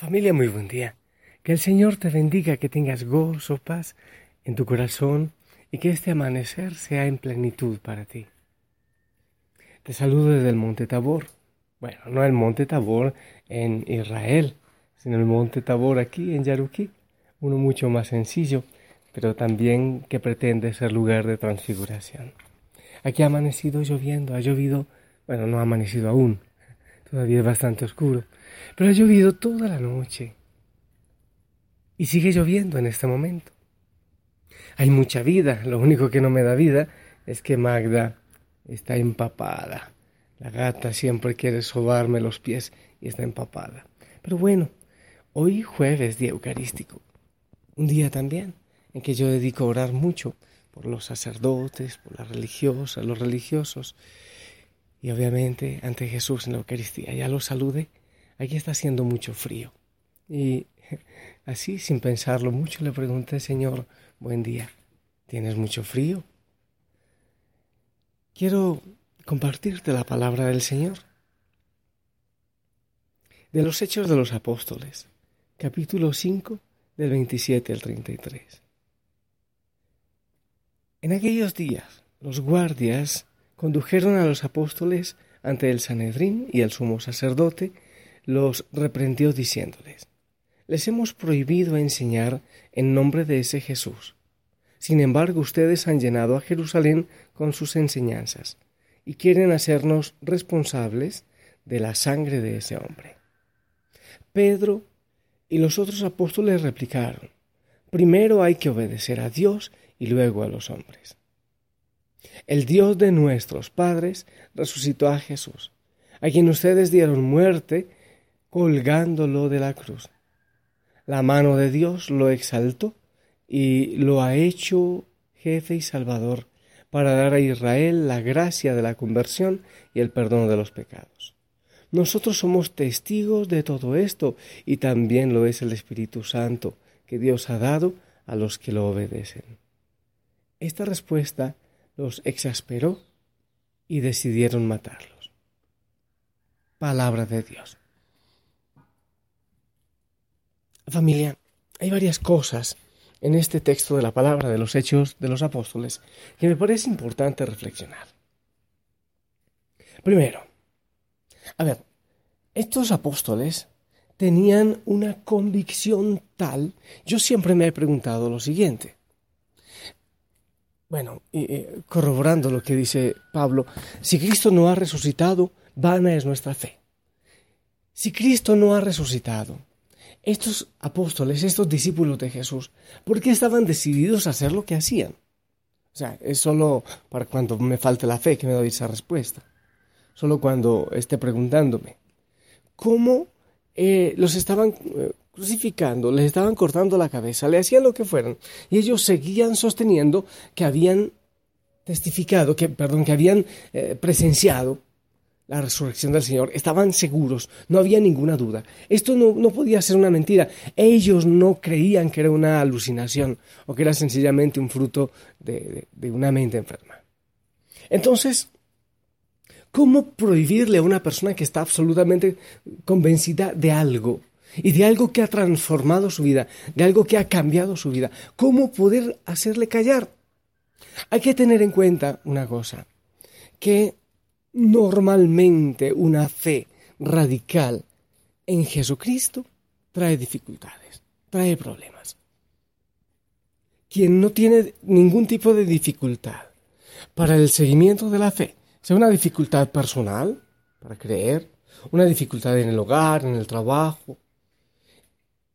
Familia, muy buen día. Que el Señor te bendiga, que tengas gozo, paz en tu corazón y que este amanecer sea en plenitud para ti. Te saludo desde el Monte Tabor. Bueno, no el Monte Tabor en Israel, sino el Monte Tabor aquí en Yaruquí, uno mucho más sencillo, pero también que pretende ser lugar de transfiguración. Aquí ha amanecido lloviendo, ha llovido, bueno, no ha amanecido aún, todavía es bastante oscuro, pero ha llovido toda la noche. Y sigue lloviendo en este momento. Hay mucha vida, lo único que no me da vida es que Magda está empapada. La gata siempre quiere sobarme los pies y está empapada. Pero bueno, hoy jueves día eucarístico, un día también en que yo dedico a orar mucho por los sacerdotes, por las religiosas, los religiosos, y obviamente ante Jesús en la Eucaristía. Ya lo salude, aquí está haciendo mucho frío. Y así, sin pensarlo mucho, le pregunté, Señor, buen día, ¿tienes mucho frío? Quiero compartirte la palabra del Señor. De los Hechos de los Apóstoles, capítulo 5, del 27 al 33. En aquellos días, los guardias condujeron a los apóstoles ante el Sanedrín y el sumo sacerdote los reprendió diciéndoles, les hemos prohibido enseñar en nombre de ese Jesús. Sin embargo, ustedes han llenado a Jerusalén con sus enseñanzas y quieren hacernos responsables de la sangre de ese hombre. Pedro y los otros apóstoles replicaron, primero hay que obedecer a Dios y luego a los hombres. El Dios de nuestros padres resucitó a Jesús, a quien ustedes dieron muerte colgándolo de la cruz. La mano de Dios lo exaltó y lo ha hecho jefe y salvador para dar a Israel la gracia de la conversión y el perdón de los pecados. Nosotros somos testigos de todo esto y también lo es el Espíritu Santo que Dios ha dado a los que lo obedecen. Esta respuesta los exasperó y decidieron matarlos. Palabra de Dios. Familia, hay varias cosas en este texto de la palabra de los hechos de los apóstoles que me parece importante reflexionar. Primero, a ver, estos apóstoles tenían una convicción tal, yo siempre me he preguntado lo siguiente, bueno, corroborando lo que dice Pablo, si Cristo no ha resucitado, vana es nuestra fe. Si Cristo no ha resucitado, estos apóstoles, estos discípulos de Jesús, ¿por qué estaban decididos a hacer lo que hacían? O sea, es solo para cuando me falte la fe que me doy esa respuesta. Solo cuando esté preguntándome. ¿Cómo eh, los estaban eh, crucificando, les estaban cortando la cabeza, le hacían lo que fueran, y ellos seguían sosteniendo que habían testificado, que, perdón, que habían eh, presenciado la resurrección del Señor, estaban seguros, no había ninguna duda. Esto no, podía ser una mentira. Ellos no creían que era una alucinación o que era sencillamente un fruto de una mente enferma. Entonces, ¿cómo prohibirle a una persona que está absolutamente convencida de algo y de algo que ha transformado su vida, de algo que ha cambiado su vida. ¿Cómo poder hacerle callar? Hay que tener en cuenta una cosa, que normalmente una fe radical en Jesucristo trae dificultades, trae problemas. Quien no tiene ningún tipo de dificultad para el seguimiento de la fe, sea una dificultad personal para creer, una dificultad en el hogar, en el trabajo,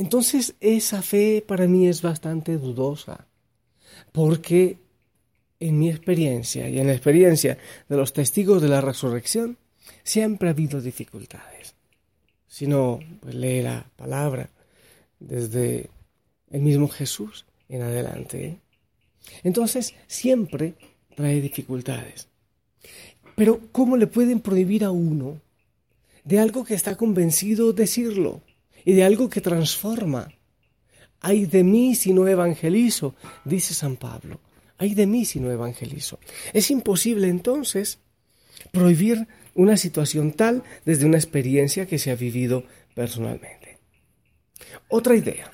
entonces esa fe para mí es bastante dudosa, porque en mi experiencia y en la experiencia de los testigos de la resurrección, siempre ha habido dificultades. Si no, pues lee la palabra desde el mismo Jesús en adelante. ¿eh? Entonces, siempre trae dificultades. Pero, ¿cómo le pueden prohibir a uno de algo que está convencido decirlo? Y de algo que transforma. Ay de mí si no evangelizo, dice San Pablo. Ay de mí si no evangelizo. Es imposible entonces prohibir una situación tal desde una experiencia que se ha vivido personalmente. Otra idea.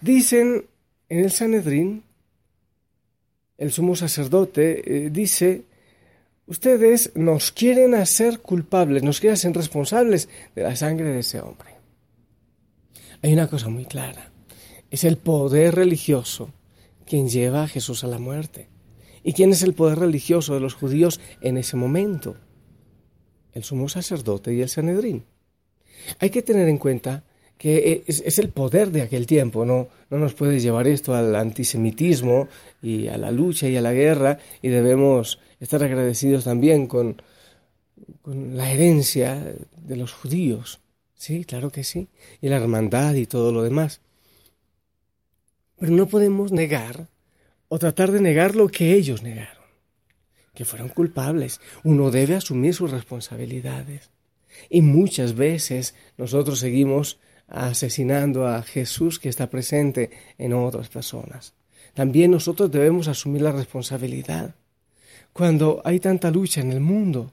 Dicen en el Sanedrín, el sumo sacerdote eh, dice, ustedes nos quieren hacer culpables, nos quieren hacer responsables de la sangre de ese hombre. Hay una cosa muy clara, es el poder religioso quien lleva a Jesús a la muerte. ¿Y quién es el poder religioso de los judíos en ese momento? El sumo sacerdote y el Sanedrín. Hay que tener en cuenta que es, el poder de aquel tiempo, ¿no? no nos puede llevar esto al antisemitismo y a la lucha y a la guerra y debemos estar agradecidos también con la herencia de los judíos. Sí, claro que sí, y la hermandad y todo lo demás. Pero no podemos negar o tratar de negar lo que ellos negaron, que fueron culpables. Uno debe asumir sus responsabilidades. Y muchas veces nosotros seguimos asesinando a Jesús que está presente en otras personas. También nosotros debemos asumir la responsabilidad. Cuando hay tanta lucha en el mundo,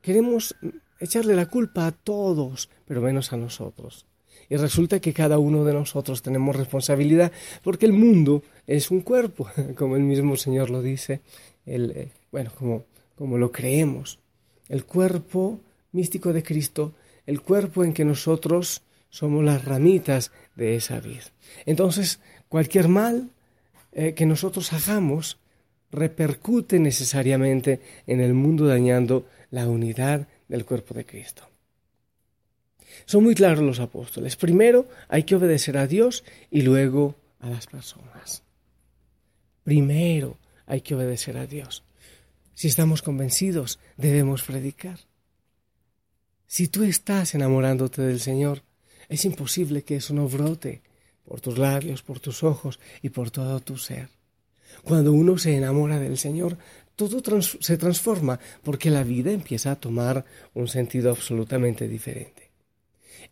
queremos echarle la culpa a todos, pero menos a nosotros. Y resulta que cada uno de nosotros tenemos responsabilidad porque el mundo es un cuerpo, como el mismo Señor lo dice, el, eh, bueno, como, como lo creemos. El cuerpo místico de Cristo, el cuerpo en que nosotros somos las ramitas de esa vid. Entonces, cualquier mal eh, que nosotros hagamos repercute necesariamente en el mundo dañando la unidad del cuerpo de Cristo. Son muy claros los apóstoles. Primero hay que obedecer a Dios y luego a las personas. Primero hay que obedecer a Dios. Si estamos convencidos, debemos predicar. Si tú estás enamorándote del Señor, es imposible que eso no brote por tus labios, por tus ojos y por todo tu ser. Cuando uno se enamora del Señor, todo se transforma porque la vida empieza a tomar un sentido absolutamente diferente.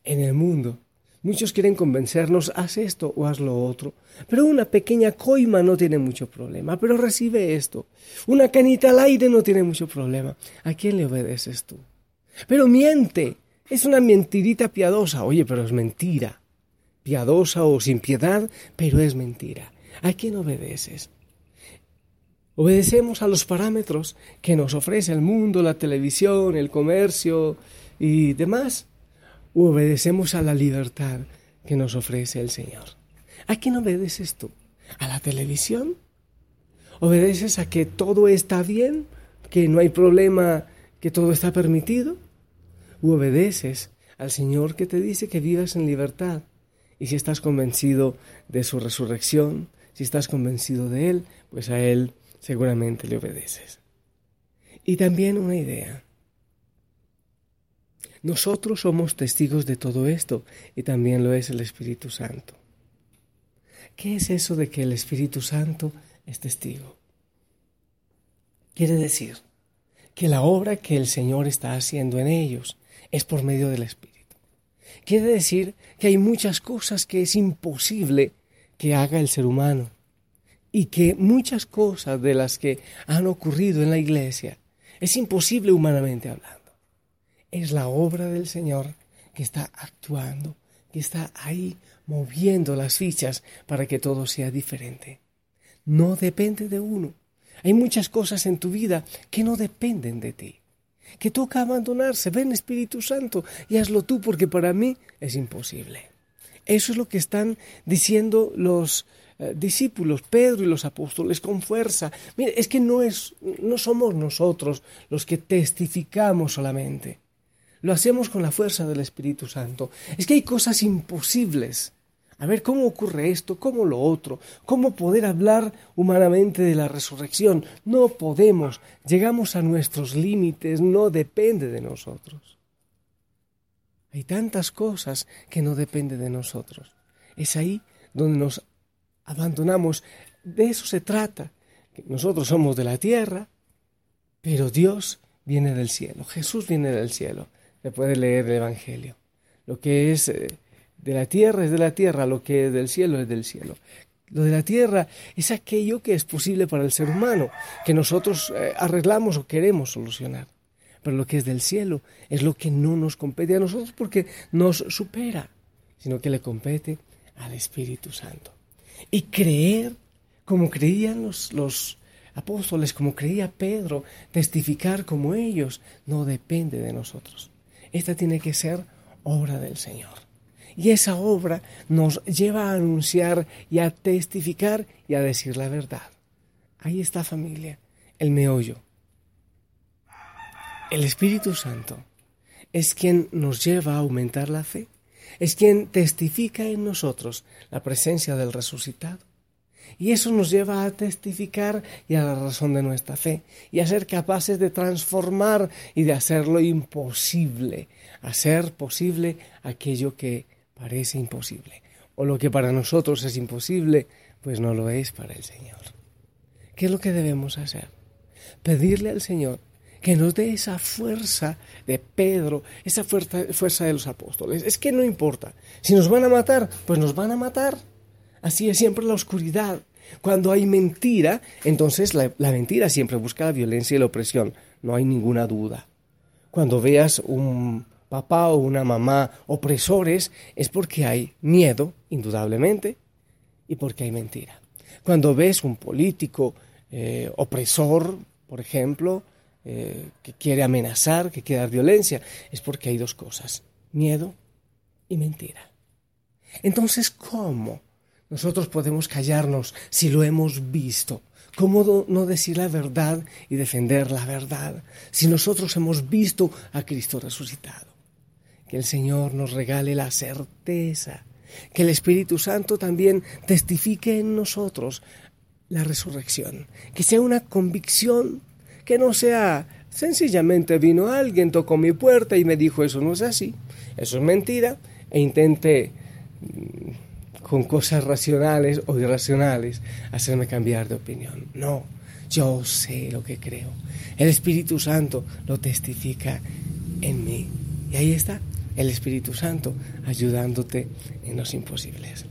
En el mundo, muchos quieren convencernos, haz esto o haz lo otro, pero una pequeña coima no tiene mucho problema, pero recibe esto. Una canita al aire no tiene mucho problema. ¿A quién le obedeces tú? Pero miente, es una mentirita piadosa. Oye, pero es mentira. Piadosa o sin piedad, pero es mentira. ¿A quién obedeces? Obedecemos a los parámetros que nos ofrece el mundo, la televisión, el comercio y demás. O obedecemos a la libertad que nos ofrece el Señor. ¿A quién obedeces tú? ¿A la televisión? ¿Obedeces a que todo está bien? ¿Que no hay problema? ¿Que todo está permitido? u obedeces al Señor que te dice que vivas en libertad. Y si estás convencido de su resurrección, si estás convencido de Él, pues a Él seguramente le obedeces. Y también una idea. Nosotros somos testigos de todo esto y también lo es el Espíritu Santo. ¿Qué es eso de que el Espíritu Santo es testigo? Quiere decir que la obra que el Señor está haciendo en ellos es por medio del Espíritu. Quiere decir que hay muchas cosas que es imposible que haga el ser humano y que muchas cosas de las que han ocurrido en la iglesia es imposible humanamente hablando. Es la obra del Señor que está actuando, que está ahí moviendo las fichas para que todo sea diferente. No depende de uno. Hay muchas cosas en tu vida que no dependen de ti que toca abandonarse. Ven Espíritu Santo y hazlo tú porque para mí es imposible. Eso es lo que están diciendo los eh, discípulos, Pedro y los apóstoles con fuerza. Mire, es que no, es, no somos nosotros los que testificamos solamente. Lo hacemos con la fuerza del Espíritu Santo. Es que hay cosas imposibles a ver cómo ocurre esto, cómo lo otro, cómo poder hablar humanamente de la resurrección. No podemos, llegamos a nuestros límites, no depende de nosotros. Hay tantas cosas que no dependen de nosotros. Es ahí donde nos abandonamos. De eso se trata. Nosotros somos de la tierra, pero Dios viene del cielo. Jesús viene del cielo. Se puede leer el Evangelio. Lo que es eh, de la tierra es de la tierra, lo que es del cielo es del cielo. Lo de la tierra es aquello que es posible para el ser humano, que nosotros eh, arreglamos o queremos solucionar. Pero lo que es del cielo es lo que no nos compete a nosotros porque nos supera. sino que le compete al Espíritu Santo. Y creer como creían los, los apóstoles, como creía Pedro, testificar como ellos, no depende de nosotros. Esta tiene que ser obra del Señor. Y esa obra nos lleva a anunciar y a testificar y a decir la verdad. Ahí está familia, el meollo. El Espíritu Santo es quien nos lleva a aumentar la fe, es quien testifica en nosotros la presencia del resucitado. Y eso nos lleva a testificar y a la razón de nuestra fe, y a ser capaces de transformar y de hacer lo imposible, hacer posible aquello que parece imposible. O lo que para nosotros es imposible, pues no lo es para el Señor. ¿Qué es lo que debemos hacer? Pedirle al Señor que nos dé esa fuerza de Pedro, esa fuerza, fuerza de los apóstoles. Es que no importa. Si nos van a matar, pues nos van a matar. Así es siempre la oscuridad. Cuando hay mentira, entonces la, la, mentira siempre busca la violencia y la opresión. No hay ninguna duda. Cuando veas un papá o una mamá opresores, es porque hay miedo, indudablemente, y porque hay mentira. Cuando ves un político eh, opresor, por ejemplo, eh, que quiere amenazar, que quiere dar violencia, es porque hay dos cosas, miedo y mentira. Entonces, ¿cómo nosotros podemos callarnos si lo hemos visto? ¿Cómo no decir la verdad y defender la verdad si nosotros hemos visto a Cristo resucitado? Que el Señor nos regale la certeza, que el Espíritu Santo también testifique en nosotros la resurrección, que sea una convicción que no sea sencillamente vino alguien, tocó mi puerta y me dijo eso no es así, eso es mentira, e intente mm, con cosas racionales o irracionales hacerme cambiar de opinión. No, yo sé lo que creo. El Espíritu Santo lo testifica en mí. Y ahí está el Espíritu Santo ayudándote en los imposibles.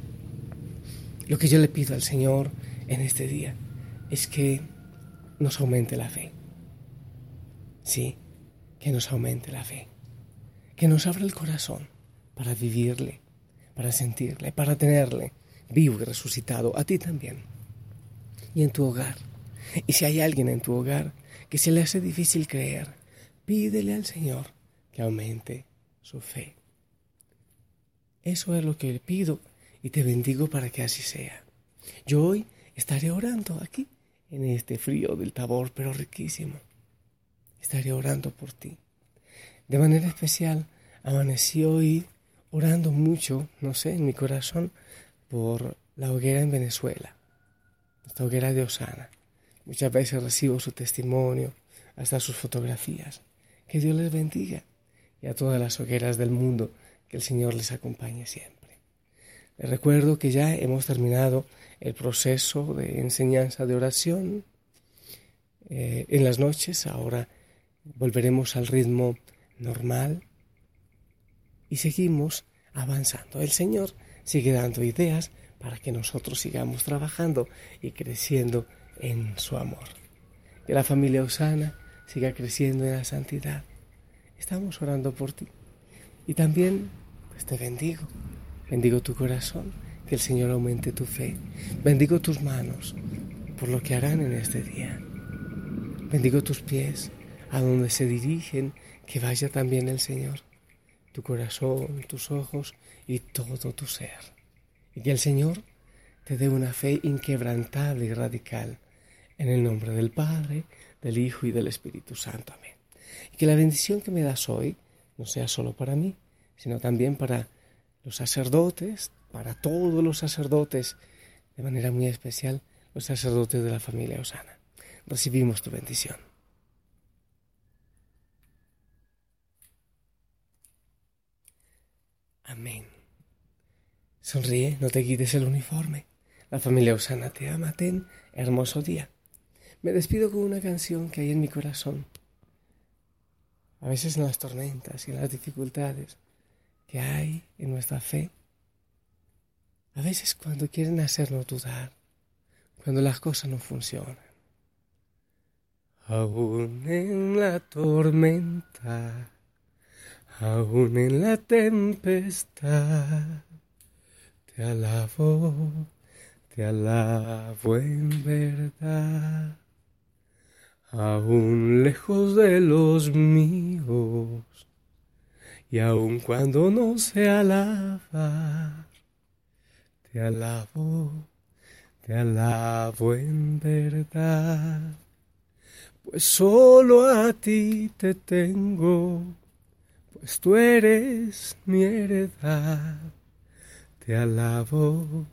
Lo que yo le pido al Señor en este día es que nos aumente la fe. Sí, que nos aumente la fe. Que nos abra el corazón para vivirle, para sentirle, para tenerle vivo y resucitado a ti también. Y en tu hogar. Y si hay alguien en tu hogar que se le hace difícil creer, pídele al Señor que aumente su fe. Eso es lo que le pido y te bendigo para que así sea. Yo hoy estaré orando aquí, en este frío del tabor, pero riquísimo estaré orando por ti. De manera especial, amanecí hoy orando mucho, no sé, en mi corazón, por la hoguera en Venezuela, esta hoguera de Osana. Muchas veces recibo su testimonio, hasta sus fotografías. Que Dios les bendiga y a todas las hogueras del mundo, que el Señor les acompañe siempre. Les recuerdo que ya hemos terminado el proceso de enseñanza de oración. Eh, en las noches, ahora volveremos al ritmo normal y seguimos avanzando. El Señor sigue dando ideas para que nosotros sigamos trabajando y creciendo en su amor. Que la familia Osana siga creciendo en la santidad. Estamos orando por ti. Y también pues, te bendigo. Bendigo tu corazón, que el Señor aumente tu fe. Bendigo tus manos por lo que harán en este día. Bendigo tus pies a donde se dirigen, que vaya también el Señor, tu corazón, tus ojos y todo tu ser. Y que el Señor te dé una fe inquebrantable y radical. En el nombre del Padre, del Hijo y del Espíritu Santo. Amén. Y que la bendición que me das hoy no sea solo para mí, sino también para los sacerdotes, para todos los sacerdotes, de manera muy especial los sacerdotes de la familia Osana. Recibimos tu bendición. Amén. Sonríe, no te quites el uniforme. La familia Osana te ama, ten hermoso día. Me despido con una canción que hay en mi corazón. A veces en las tormentas y en las dificultades que hay en nuestra fe. A veces cuando quieren hacernos dudar, cuando las cosas no funcionan. Aún en la tormenta aún en la tempestad. Te alabo, te alabo en verdad. Aún lejos de los míos, y aun cuando no se alaba, te alabo, te alabo en verdad. Pues solo a ti te tengo, pues tú eres mi heredad. Te alabo,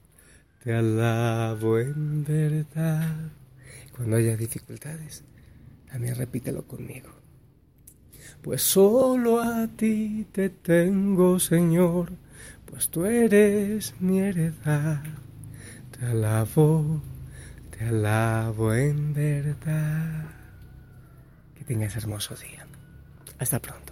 te alabo en verdad. Cuando haya dificultades, también repítelo conmigo. Pues solo a ti te tengo, Señor, pues tú eres mi heredad. Te alabo, te alabo en verdad. Que tengas hermoso día. Hasta pronto.